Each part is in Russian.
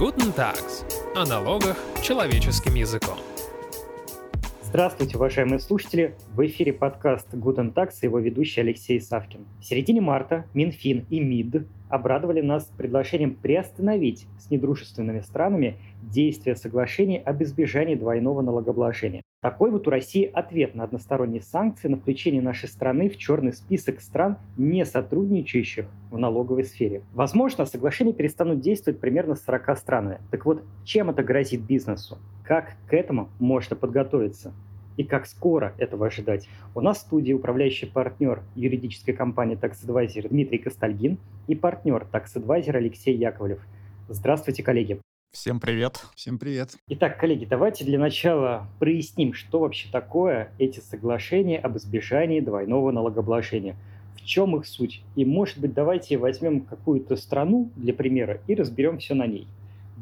Guten Tags. О налогах человеческим языком. Здравствуйте, уважаемые слушатели! В эфире подкаст Guten Tax и его ведущий Алексей Савкин. В середине марта Минфин и МИД обрадовали нас предложением приостановить с недружественными странами действия соглашений об избежании двойного налогообложения. Такой вот у России ответ на односторонние санкции на включение нашей страны в черный список стран, не сотрудничающих в налоговой сфере. Возможно, соглашения перестанут действовать примерно с 40 странами. Так вот, чем это грозит бизнесу? Как к этому можно подготовиться? И как скоро этого ожидать. У нас в студии управляющий партнер юридической компании Tax Advisor Дмитрий Костальгин и партнер Tax Advisor Алексей Яковлев. Здравствуйте, коллеги. Всем привет. Всем привет. Итак, коллеги, давайте для начала проясним, что вообще такое эти соглашения об избежании двойного налогообложения. В чем их суть? И, может быть, давайте возьмем какую-то страну для примера и разберем все на ней.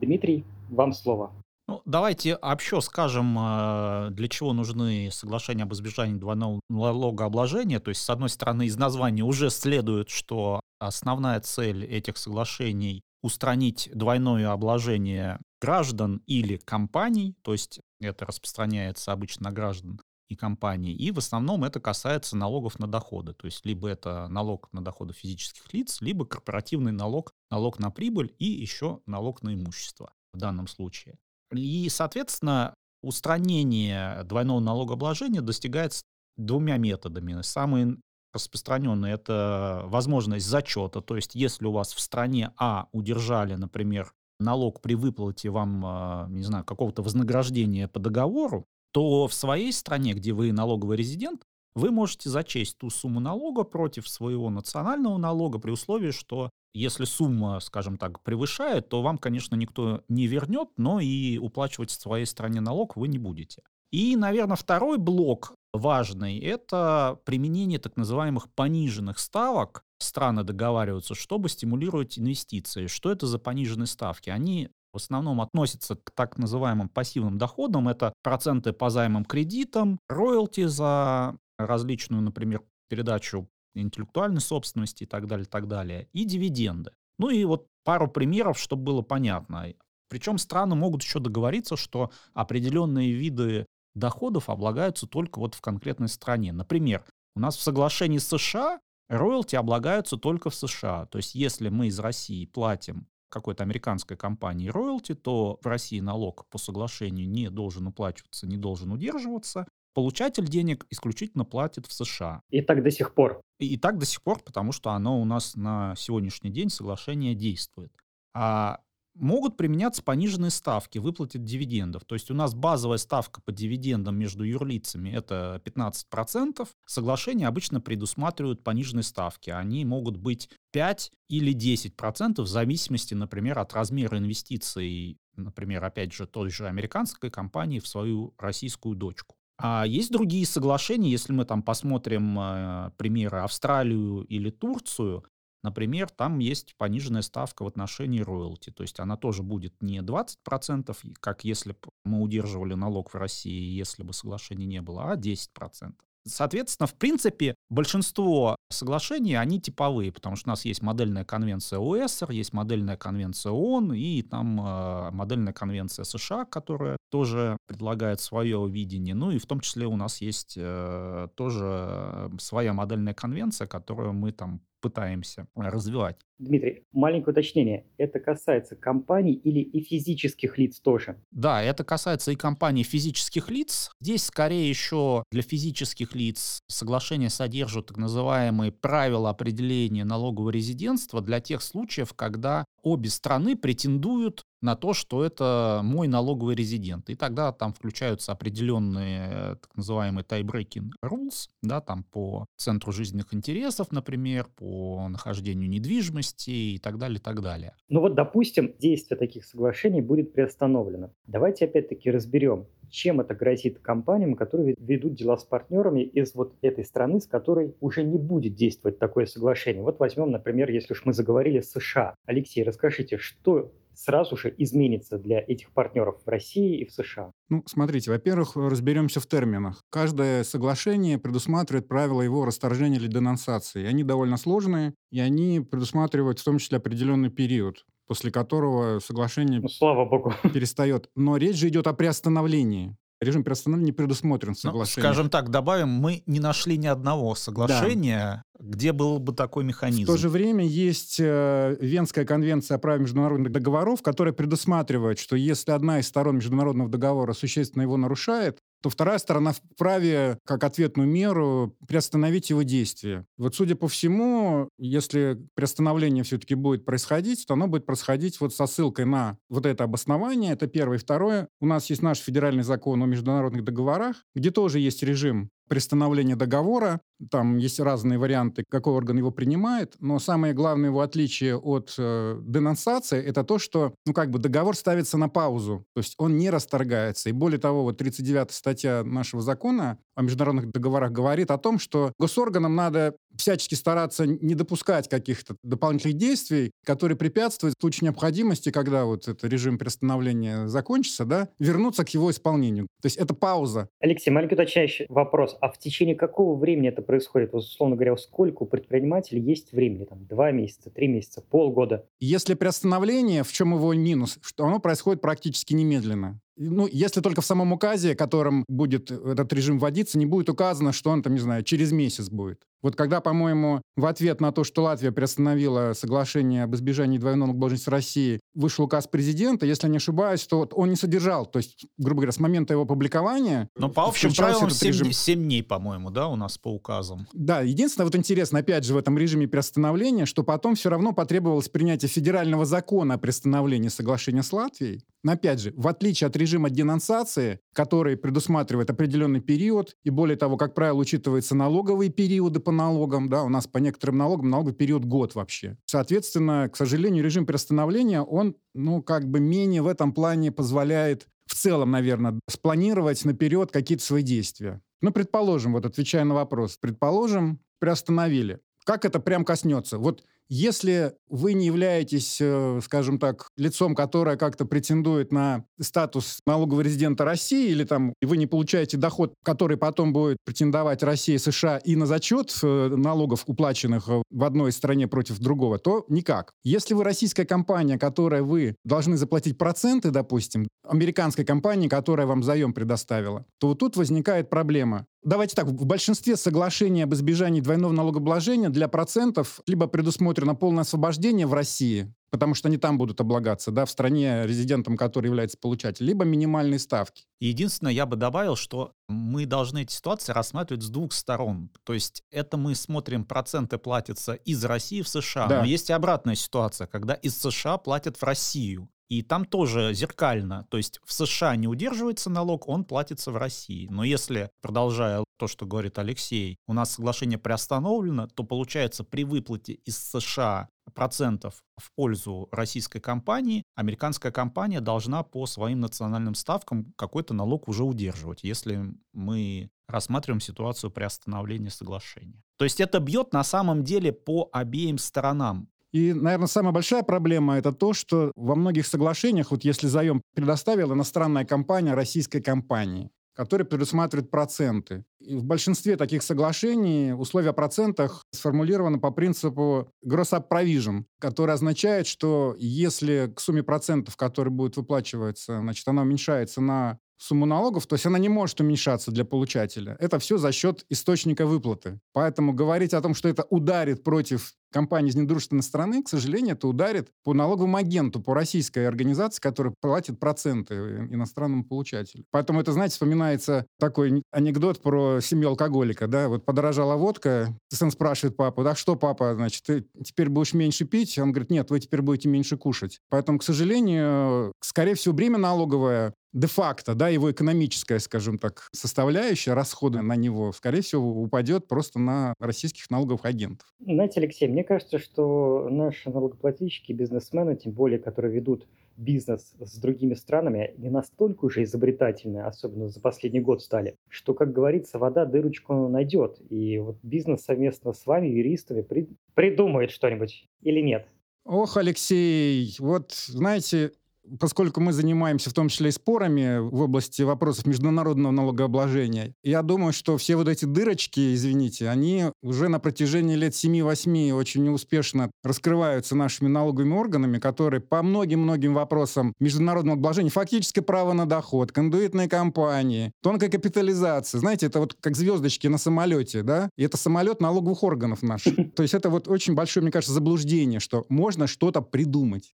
Дмитрий, вам слово. Ну, давайте общо скажем, э, для чего нужны соглашения об избежании двойного налогообложения. То есть, с одной стороны, из названия уже следует, что основная цель этих соглашений устранить двойное обложение граждан или компаний, то есть это распространяется обычно на граждан и компании, и в основном это касается налогов на доходы, то есть либо это налог на доходы физических лиц, либо корпоративный налог, налог на прибыль и еще налог на имущество в данном случае. И, соответственно, устранение двойного налогообложения достигается двумя методами. Самый распространенный это возможность зачета, то есть если у вас в стране А удержали, например, налог при выплате вам, а, не знаю, какого-то вознаграждения по договору, то в своей стране, где вы налоговый резидент, вы можете зачесть ту сумму налога против своего национального налога при условии, что если сумма, скажем так, превышает, то вам, конечно, никто не вернет, но и уплачивать в своей стране налог вы не будете. И, наверное, второй блок важный – это применение так называемых пониженных ставок. Страны договариваются, чтобы стимулировать инвестиции. Что это за пониженные ставки? Они в основном относятся к так называемым пассивным доходам. Это проценты по займам кредитам, роялти за различную, например, передачу интеллектуальной собственности и так далее, так далее, и дивиденды. Ну и вот пару примеров, чтобы было понятно. Причем страны могут еще договориться, что определенные виды доходов облагаются только вот в конкретной стране. Например, у нас в соглашении с США роялти облагаются только в США. То есть если мы из России платим какой-то американской компании роялти, то в России налог по соглашению не должен уплачиваться, не должен удерживаться, Получатель денег исключительно платит в США. И так до сих пор. И, и так до сих пор, потому что оно у нас на сегодняшний день соглашение действует. А могут применяться пониженные ставки выплатят дивидендов. То есть у нас базовая ставка по дивидендам между юрлицами это 15%. Соглашения обычно предусматривают пониженные ставки. Они могут быть 5 или 10% в зависимости, например, от размера инвестиций, например, опять же, той же американской компании в свою российскую дочку. А есть другие соглашения, если мы там посмотрим э, примеры Австралию или Турцию, например, там есть пониженная ставка в отношении роялти, то есть она тоже будет не 20%, как если бы мы удерживали налог в России, если бы соглашения не было, а 10%. Соответственно, в принципе, большинство соглашений, они типовые, потому что у нас есть модельная конвенция ОСР, есть модельная конвенция ООН и там э, модельная конвенция США, которая тоже предлагает свое видение. Ну и в том числе у нас есть э, тоже своя модельная конвенция, которую мы там пытаемся развивать. Дмитрий, маленькое уточнение. Это касается компаний или и физических лиц тоже? Да, это касается и компаний, и физических лиц. Здесь скорее еще для физических лиц соглашение содержит так называемые правила определения налогового резидентства для тех случаев, когда обе страны претендуют на то, что это мой налоговый резидент. И тогда там включаются определенные так называемые tie-breaking rules, да, там по центру жизненных интересов, например, по нахождению недвижимости и так далее, и так далее. Ну вот, допустим, действие таких соглашений будет приостановлено. Давайте опять-таки разберем, чем это грозит компаниям, которые ведут дела с партнерами из вот этой страны, с которой уже не будет действовать такое соглашение. Вот возьмем, например, если уж мы заговорили США. Алексей, расскажите, что сразу же изменится для этих партнеров в России и в США? Ну, смотрите, во-первых, разберемся в терминах. Каждое соглашение предусматривает правила его расторжения или денонсации. Они довольно сложные, и они предусматривают в том числе определенный период после которого соглашение Ну, слава богу. перестает. Но речь же идет о приостановлении. Режим приостановления не предусмотрен в Ну, скажем так, добавим, мы не нашли ни одного соглашения, где был бы такой механизм. В то же время есть э, Венская конвенция о праве международных договоров, которая предусматривает, что если одна из сторон международного договора существенно его нарушает, то вторая сторона вправе, как ответную меру, приостановить его действие. Вот, судя по всему, если приостановление все-таки будет происходить, то оно будет происходить вот со ссылкой на вот это обоснование. Это первое. Второе. У нас есть наш федеральный закон о международных договорах, где тоже есть режим приостановления договора. Там есть разные варианты, какой орган его принимает. Но самое главное его отличие от э, денонсации – это то, что ну, как бы договор ставится на паузу. То есть он не расторгается. И более того, вот 39 статья нашего закона о международных договорах говорит о том, что госорганам надо всячески стараться не допускать каких-то дополнительных действий, которые препятствуют в случае необходимости, когда вот этот режим приостановления закончится, да, вернуться к его исполнению. То есть это пауза. Алексей, маленький уточняющий вопрос. А в течение какого времени это происходит? Вот, условно говоря, сколько у предпринимателей есть времени? Там, два месяца, три месяца, полгода? Если приостановление, в чем его минус, что оно происходит практически немедленно. Ну, если только в самом указе, которым будет этот режим вводиться, не будет указано, что он там, не знаю, через месяц будет. Вот когда, по-моему, в ответ на то, что Латвия приостановила соглашение об избежании двойного налогообложения с Россией, вышел указ президента, если я не ошибаюсь, то он не содержал, то есть, грубо говоря, с момента его публикования... Но по общим правилам этот 7, режим. дней, по-моему, да, у нас по указам. Да, единственное, вот интересно, опять же, в этом режиме приостановления, что потом все равно потребовалось принятие федерального закона о приостановлении соглашения с Латвией. Но опять же, в отличие от режима денонсации, который предусматривает определенный период, и более того, как правило, учитываются налоговые периоды по налогам, да, у нас по некоторым налогам налоговый период год вообще. Соответственно, к сожалению, режим приостановления, он, ну, как бы менее в этом плане позволяет в целом, наверное, спланировать наперед какие-то свои действия. Ну, предположим, вот отвечая на вопрос, предположим, приостановили. Как это прям коснется? Вот если вы не являетесь, э, скажем так, лицом, которое как-то претендует на статус налогового резидента России, или там вы не получаете доход, который потом будет претендовать Россия и США и на зачет э, налогов, уплаченных э, в одной стране против другого, то никак. Если вы российская компания, которая вы должны заплатить проценты, допустим, американской компании, которая вам заем предоставила, то вот тут возникает проблема. Давайте так, в большинстве соглашений об избежании двойного налогообложения для процентов либо предусмотрено полное освобождение в России, потому что они там будут облагаться, да, в стране, резидентом которой является получатель, либо минимальные ставки. Единственное, я бы добавил, что мы должны эти ситуации рассматривать с двух сторон. То есть это мы смотрим, проценты платятся из России в США, Да. но есть и обратная ситуация, когда из США платят в Россию. И там тоже зеркально. То есть в США не удерживается налог, он платится в России. Но если, продолжая то, что говорит Алексей, у нас соглашение приостановлено, то получается при выплате из США процентов в пользу российской компании, американская компания должна по своим национальным ставкам какой-то налог уже удерживать, если мы рассматриваем ситуацию приостановления соглашения. То есть это бьет на самом деле по обеим сторонам. И, наверное, самая большая проблема это то, что во многих соглашениях, вот если заем предоставила иностранная компания российской компании, которая предусматривает проценты. И в большинстве таких соглашений условия о процентах сформулированы по принципу gross up provision, который означает, что если к сумме процентов, которая будет выплачиваться, значит, она уменьшается на сумму налогов, то есть она не может уменьшаться для получателя. Это все за счет источника выплаты. Поэтому говорить о том, что это ударит против компании из недружественной страны, к сожалению, это ударит по налоговому агенту, по российской организации, которая платит проценты иностранному получателю. Поэтому это, знаете, вспоминается такой анекдот про семью алкоголика, да, вот подорожала водка, сын спрашивает папу, да что, папа, значит, ты теперь будешь меньше пить? Он говорит, нет, вы теперь будете меньше кушать. Поэтому, к сожалению, скорее всего, бремя налоговое де-факто, да, его экономическая, скажем так, составляющая, расходы на него, скорее всего, упадет просто на российских налоговых агентов. Знаете, Алексей, мне кажется, что наши налогоплательщики, бизнесмены, тем более, которые ведут бизнес с другими странами, не настолько уже изобретательны, особенно за последний год стали, что, как говорится, вода дырочку найдет. И вот бизнес совместно с вами, юристами, при- придумает что-нибудь или нет. Ох, Алексей, вот, знаете, поскольку мы занимаемся в том числе и спорами в области вопросов международного налогообложения, я думаю, что все вот эти дырочки, извините, они уже на протяжении лет 7-8 очень успешно раскрываются нашими налоговыми органами, которые по многим-многим вопросам международного обложения, фактически право на доход, кондуитные компании, тонкая капитализация, знаете, это вот как звездочки на самолете, да, и это самолет налоговых органов наших. То есть это вот очень большое, мне кажется, заблуждение, что можно что-то придумать.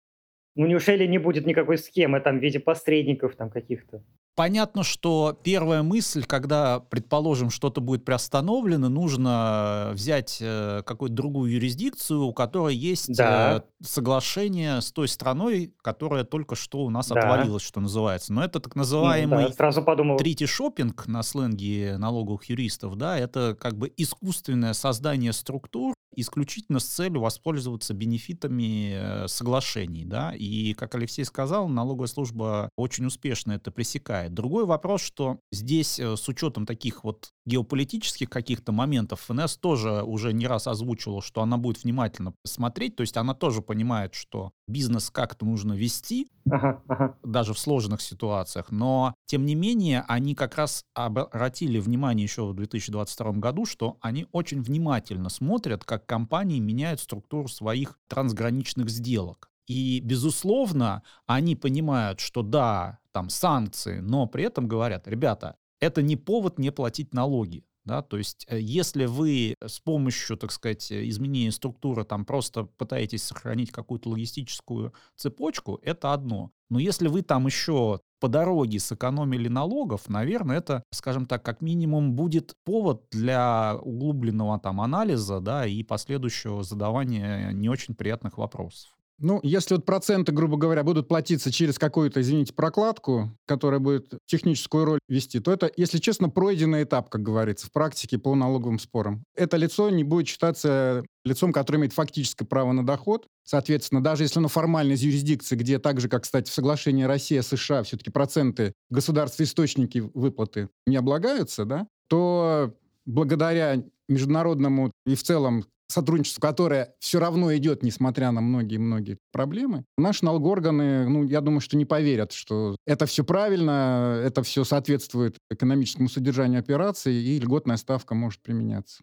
Ну, неужели не будет никакой схемы там в виде посредников там каких-то? Понятно, что первая мысль, когда, предположим, что-то будет приостановлено, нужно взять э, какую-то другую юрисдикцию, у которой есть да. э, соглашение с той страной, которая только что у нас да. отвалилась, что называется. Но это так называемый да, сразу подумал. трити шопинг на сленге налоговых юристов, да, это как бы искусственное создание структур, исключительно с целью воспользоваться бенефитами э, соглашений, да, и, как Алексей сказал, налоговая служба очень успешно это пресекает. Другой вопрос, что здесь э, с учетом таких вот геополитических каких-то моментов ФНС тоже уже не раз озвучивала, что она будет внимательно смотреть, то есть она тоже понимает, что бизнес как-то нужно вести, ага, ага. даже в сложных ситуациях, но тем не менее они как раз обратили внимание еще в 2022 году, что они очень внимательно смотрят, как компании меняют структуру своих трансграничных сделок. И, безусловно, они понимают, что да, там санкции, но при этом говорят, ребята, это не повод не платить налоги. Да, то есть, э, если вы с помощью, так сказать, изменения структуры там просто пытаетесь сохранить какую-то логистическую цепочку, это одно. Но если вы там еще по дороге сэкономили налогов, наверное, это, скажем так, как минимум будет повод для углубленного там анализа, да, и последующего задавания не очень приятных вопросов. Ну, если вот проценты, грубо говоря, будут платиться через какую-то, извините, прокладку, которая будет техническую роль вести, то это, если честно, пройденный этап, как говорится, в практике по налоговым спорам. Это лицо не будет считаться лицом, которое имеет фактическое право на доход. Соответственно, даже если оно формально из юрисдикции, где так же, как, кстати, в соглашении Россия-США все-таки проценты государства-источники выплаты не облагаются, да, то благодаря международному и в целом сотрудничество, которое все равно идет, несмотря на многие-многие проблемы, наши налгорганы, ну, я думаю, что не поверят, что это все правильно, это все соответствует экономическому содержанию операции, и льготная ставка может применяться.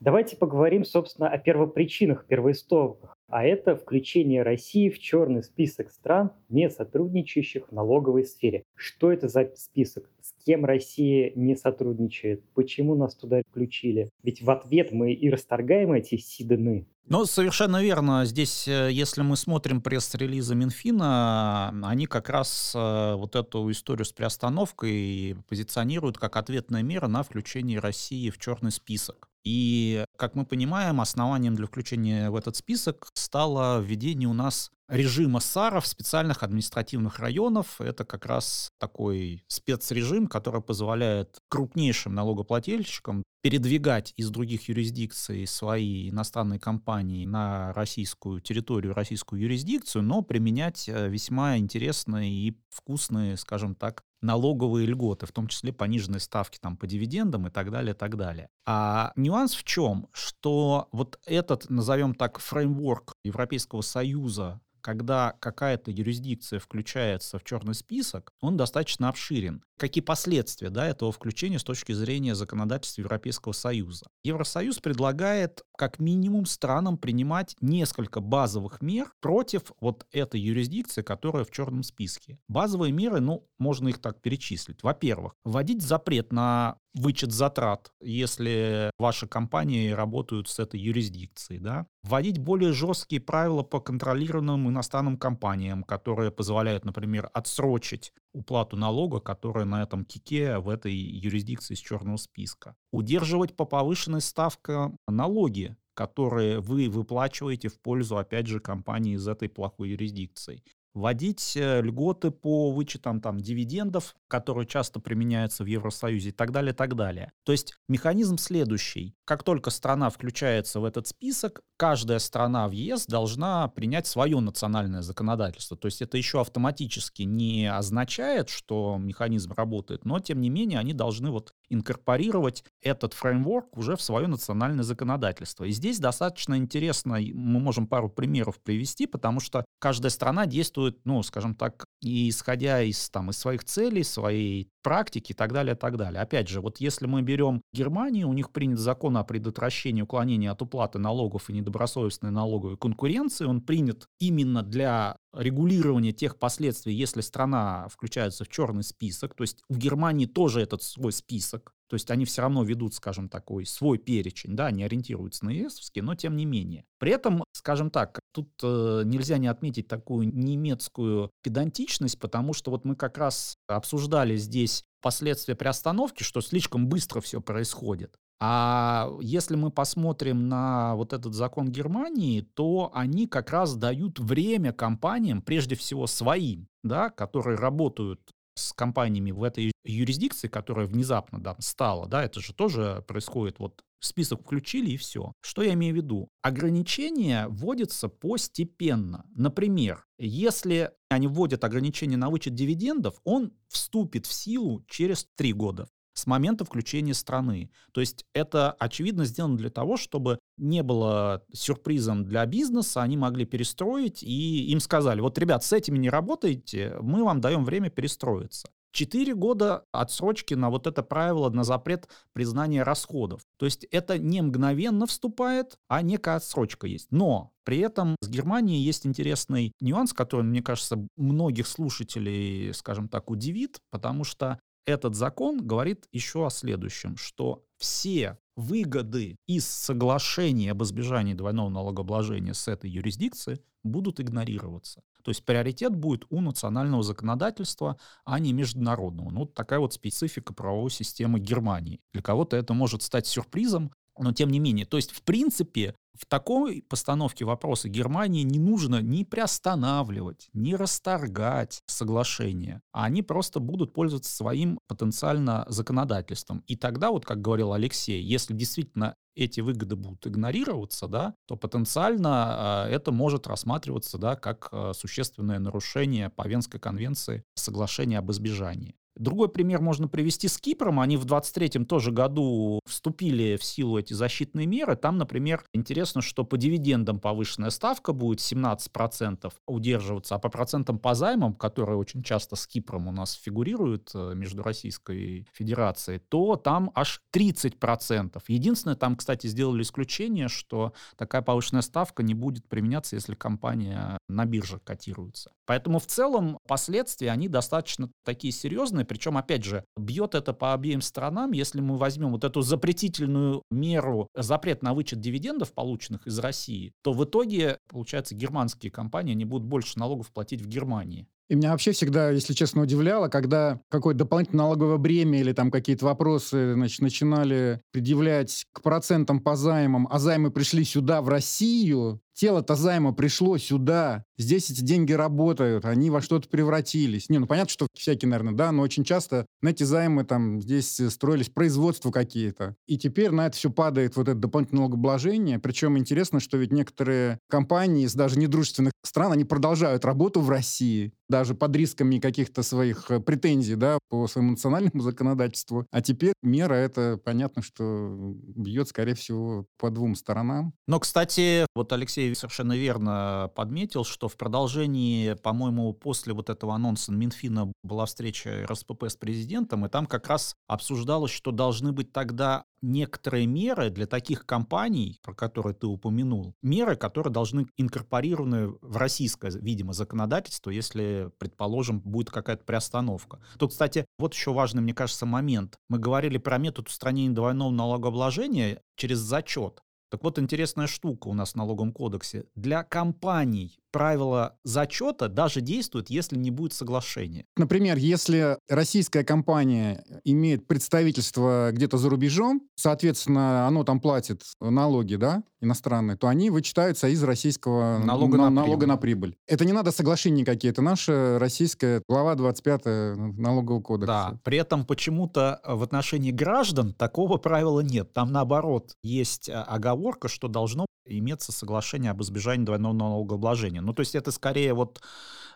Давайте поговорим, собственно, о первопричинах, первоистоках. А это включение России в черный список стран, не сотрудничающих в налоговой сфере. Что это за список? Кем Россия не сотрудничает? Почему нас туда включили? Ведь в ответ мы и расторгаем эти сиданы. Ну, совершенно верно. Здесь, э, если мы смотрим пресс-релизы Минфина, они как раз э, вот эту историю с приостановкой позиционируют как ответная мера на включение России в черный список. И, как мы понимаем, основанием для включения в этот список стало введение у нас режима САРов, специальных административных районов. Это как раз такой спецрежим, который позволяет крупнейшим налогоплательщикам передвигать из других юрисдикций свои иностранные компании на российскую территорию, российскую юрисдикцию, но применять э, весьма интересные и вкусные, скажем так, налоговые льготы, в том числе пониженные ставки там, по дивидендам и так далее, и так далее. А нюанс в чем? Что вот этот, назовем так, фреймворк Европейского Союза когда какая-то юрисдикция включается в черный список, он достаточно обширен. Какие последствия да, этого включения с точки зрения законодательства Европейского Союза? Евросоюз предлагает как минимум странам принимать несколько базовых мер против вот этой юрисдикции, которая в черном списке. Базовые меры, ну, можно их так перечислить. Во-первых, вводить запрет на вычет затрат, если ваши компании работают с этой юрисдикцией, да, вводить более жесткие правила по контролируемым иностранным компаниям, которые позволяют, например, отсрочить уплату налога, которая на этом кике в этой юрисдикции с черного списка. Удерживать по повышенной ставке налоги, которые вы выплачиваете в пользу, опять же, компании из этой плохой юрисдикции. Вводить э, льготы по вычетам там, дивидендов, которые часто применяются в Евросоюзе и так далее, так далее. То есть механизм следующий. Как только страна включается в этот список, каждая страна в ЕС должна принять свое национальное законодательство. То есть это еще автоматически не означает, что механизм работает, но тем не менее они должны вот инкорпорировать этот фреймворк уже в свое национальное законодательство. И здесь достаточно интересно, мы можем пару примеров привести, потому что каждая страна действует, ну, скажем так, исходя из, там, из своих целей, своей практики и так далее, так далее. Опять же, вот если мы берем Германию, у них принят закон о предотвращении уклонения от уплаты налогов и недобросовестной налоговой конкуренции. Он принят именно для регулирования тех последствий, если страна включается в черный список. То есть у Германии тоже этот свой список. То есть они все равно ведут, скажем, такой свой перечень, да, они ориентируются на ЕСовский, но тем не менее. При этом, скажем так, тут э, нельзя не отметить такую немецкую педантичность, потому что вот мы как раз обсуждали здесь последствия приостановки, что слишком быстро все происходит. А если мы посмотрим на вот этот закон Германии, то они как раз дают время компаниям, прежде всего своим, да, которые работают с компаниями в этой юрисдикции, которая внезапно да, стала, да, это же тоже происходит вот список включили и все. Что я имею в виду? Ограничения вводятся постепенно. Например, если они вводят ограничения на вычет дивидендов, он вступит в силу через три года с момента включения страны. То есть это, очевидно, сделано для того, чтобы не было сюрпризом для бизнеса, они могли перестроить, и им сказали, вот, ребят, с этими не работаете, мы вам даем время перестроиться. Четыре года отсрочки на вот это правило, на запрет признания расходов. То есть это не мгновенно вступает, а некая отсрочка есть. Но при этом с Германией есть интересный нюанс, который, мне кажется, многих слушателей, скажем так, удивит, потому что этот закон говорит еще о следующем, что все выгоды из соглашения об избежании двойного налогообложения с этой юрисдикцией будут игнорироваться. То есть приоритет будет у национального законодательства, а не международного. Ну, такая вот специфика правовой системы Германии. Для кого-то это может стать сюрпризом, но тем не менее. То есть, в принципе, в такой постановке вопроса Германии не нужно ни приостанавливать, ни расторгать соглашение, а они просто будут пользоваться своим потенциально законодательством. И тогда, вот как говорил Алексей, если действительно эти выгоды будут игнорироваться, да, то потенциально э, это может рассматриваться да, как э, существенное нарушение по Венской конвенции соглашения об избежании. Другой пример можно привести с Кипром. Они в 23-м тоже году вступили в силу эти защитные меры. Там, например, интересно, что по дивидендам повышенная ставка будет 17% удерживаться, а по процентам по займам, которые очень часто с Кипром у нас фигурируют э, между Российской Федерацией, то там аж 30%. Единственное, там, кстати, сделали исключение, что такая повышенная ставка не будет применяться, если компания на бирже котируется. Поэтому в целом последствия, они достаточно такие серьезные, причем, опять же, бьет это по обеим сторонам. Если мы возьмем вот эту запретительную меру, запрет на вычет дивидендов, полученных из России, то в итоге, получается, германские компании не будут больше налогов платить в Германии. И меня вообще всегда, если честно, удивляло, когда какое-то дополнительное налоговое бремя или там какие-то вопросы значит, начинали предъявлять к процентам по займам, а займы пришли сюда, в Россию, тело-то займа пришло сюда, здесь эти деньги работают, они во что-то превратились. Не, ну понятно, что всякие, наверное, да, но очень часто на эти займы там здесь строились производства какие-то. И теперь на это все падает вот это дополнительное налогообложение. Причем интересно, что ведь некоторые компании из даже недружественных стран, они продолжают работу в России, даже под рисками каких-то своих э, претензий, да, по своему национальному законодательству. А теперь мера это понятно, что бьет, скорее всего, по двум сторонам. Но, кстати, вот Алексей совершенно верно подметил, что в продолжении, по-моему, после вот этого анонса Минфина была встреча РСПП с президентом, и там как раз обсуждалось, что должны быть тогда некоторые меры для таких компаний, про которые ты упомянул, меры, которые должны инкорпорированы в российское, видимо, законодательство, если, предположим, будет какая-то приостановка. Тут, кстати, вот еще важный, мне кажется, момент. Мы говорили про метод устранения двойного налогообложения через зачет. Так вот, интересная штука у нас в налоговом кодексе. Для компаний правило зачета даже действует, если не будет соглашения. Например, если российская компания имеет представительство где-то за рубежом, соответственно, оно там платит налоги, да, иностранные, то они вычитаются из российского налога, на, налога прибыль. на прибыль. Это не надо соглашения какие, это наша российская глава 25 налогового кодекса. Да, при этом почему-то в отношении граждан такого правила нет. Там наоборот есть а, оговорка, что должно иметься соглашение об избежании двойного налогообложения. Ну, то есть это скорее вот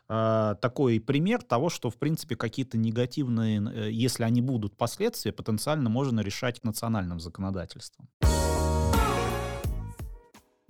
э, такой пример того, что, в принципе, какие-то негативные, э, если они будут последствия, потенциально можно решать национальным законодательством.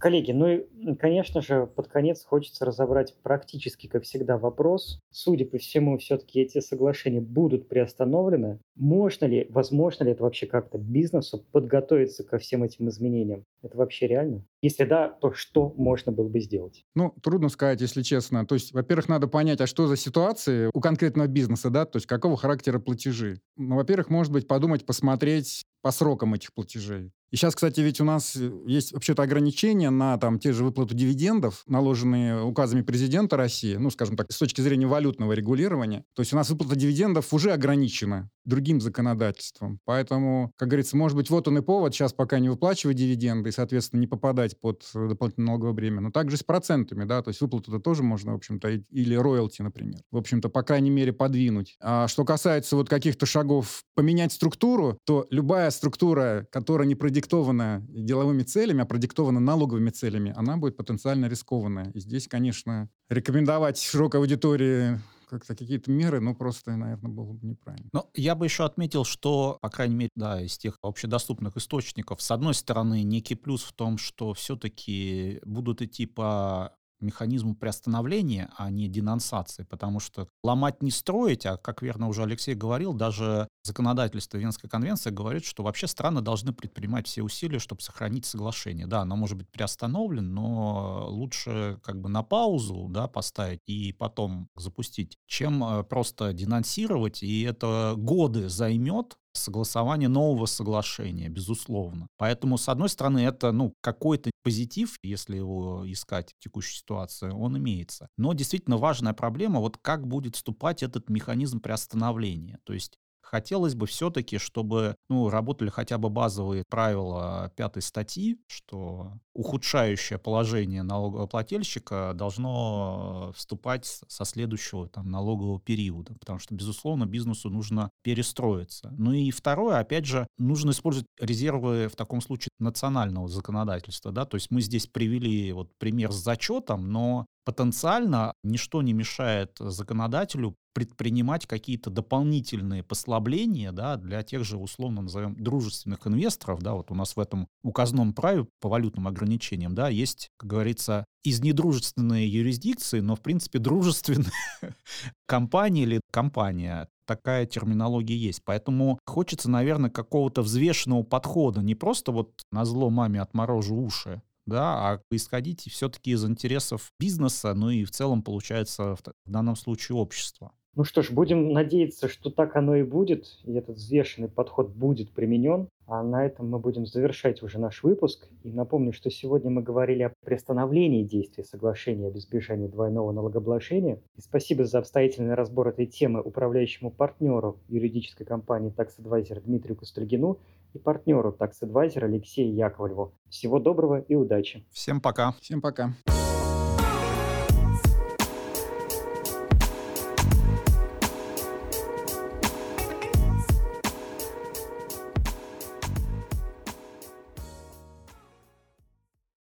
Коллеги, ну и, конечно же, под конец хочется разобрать практически, как всегда, вопрос. Судя по всему, все-таки эти соглашения будут приостановлены. Можно ли, возможно ли это вообще как-то бизнесу подготовиться ко всем этим изменениям? Это вообще реально? Если да, то что можно было бы сделать? Ну, трудно сказать, если честно. То есть, во-первых, надо понять, а что за ситуации у конкретного бизнеса, да, то есть какого характера платежи. Ну, во-первых, может быть, подумать, посмотреть по срокам этих платежей. И сейчас, кстати, ведь у нас э, есть вообще-то ограничения на там, те же выплату дивидендов, наложенные указами президента России, ну, скажем так, с точки зрения валютного регулирования. То есть у нас выплата дивидендов уже ограничена другим законодательством. Поэтому, как говорится, может быть, вот он и повод сейчас пока не выплачивать дивиденды и, соответственно, не попадать под э, дополнительное налоговое бремя. Но также с процентами, да, то есть выплату-то тоже можно, в общем-то, или роялти, например, в общем-то, по крайней мере, подвинуть. А что касается вот каких-то шагов поменять структуру, то любая структура, которая не продиктована деловыми целями, а продиктована налоговыми целями, она будет потенциально рискованная. И здесь, конечно, рекомендовать широкой аудитории как-то какие-то меры, ну, просто, наверное, было бы неправильно. Но я бы еще отметил, что, по крайней мере, да, из тех общедоступных источников, с одной стороны, некий плюс в том, что все-таки будут идти по механизму приостановления, а не денонсации, потому что ломать не строить, а, как верно уже Алексей говорил, даже законодательство Венской конвенции говорит, что вообще страны должны предпринимать все усилия, чтобы сохранить соглашение. Да, оно может быть приостановлено, но лучше как бы на паузу да, поставить и потом запустить, чем э, просто денонсировать, и это годы займет, согласование нового соглашения, безусловно. Поэтому, с одной стороны, это ну, какой-то позитив, если его искать в текущей ситуации, он имеется. Но действительно важная проблема, вот как будет вступать этот механизм приостановления. То есть Хотелось бы все-таки, чтобы ну, работали хотя бы базовые правила пятой статьи, что ухудшающее положение налогоплательщика должно вступать со следующего там, налогового периода, потому что, безусловно, бизнесу нужно перестроиться. Ну и второе, опять же, нужно использовать резервы в таком случае национального законодательства, да, то есть мы здесь привели вот пример с зачетом, но потенциально ничто не мешает законодателю предпринимать какие-то дополнительные послабления да, для тех же, условно назовем, дружественных инвесторов. Да, вот у нас в этом указном праве по валютным ограничениям да, есть, как говорится, из недружественной юрисдикции, но, в принципе, дружественная компания или компания такая терминология есть. Поэтому хочется, наверное, какого-то взвешенного подхода, не просто вот на зло маме отморожу уши, да, а исходить все-таки из интересов бизнеса, ну и в целом, получается, в данном случае общества. Ну что ж, будем надеяться, что так оно и будет, и этот взвешенный подход будет применен. А на этом мы будем завершать уже наш выпуск. И напомню, что сегодня мы говорили о приостановлении действия соглашения об избежании двойного налогообложения. И спасибо за обстоятельный разбор этой темы управляющему партнеру юридической компании Tax Advisor Дмитрию Костальгину и партнеру Tax Advisor Алексею Яковлеву. Всего доброго и удачи. Всем пока. Всем пока.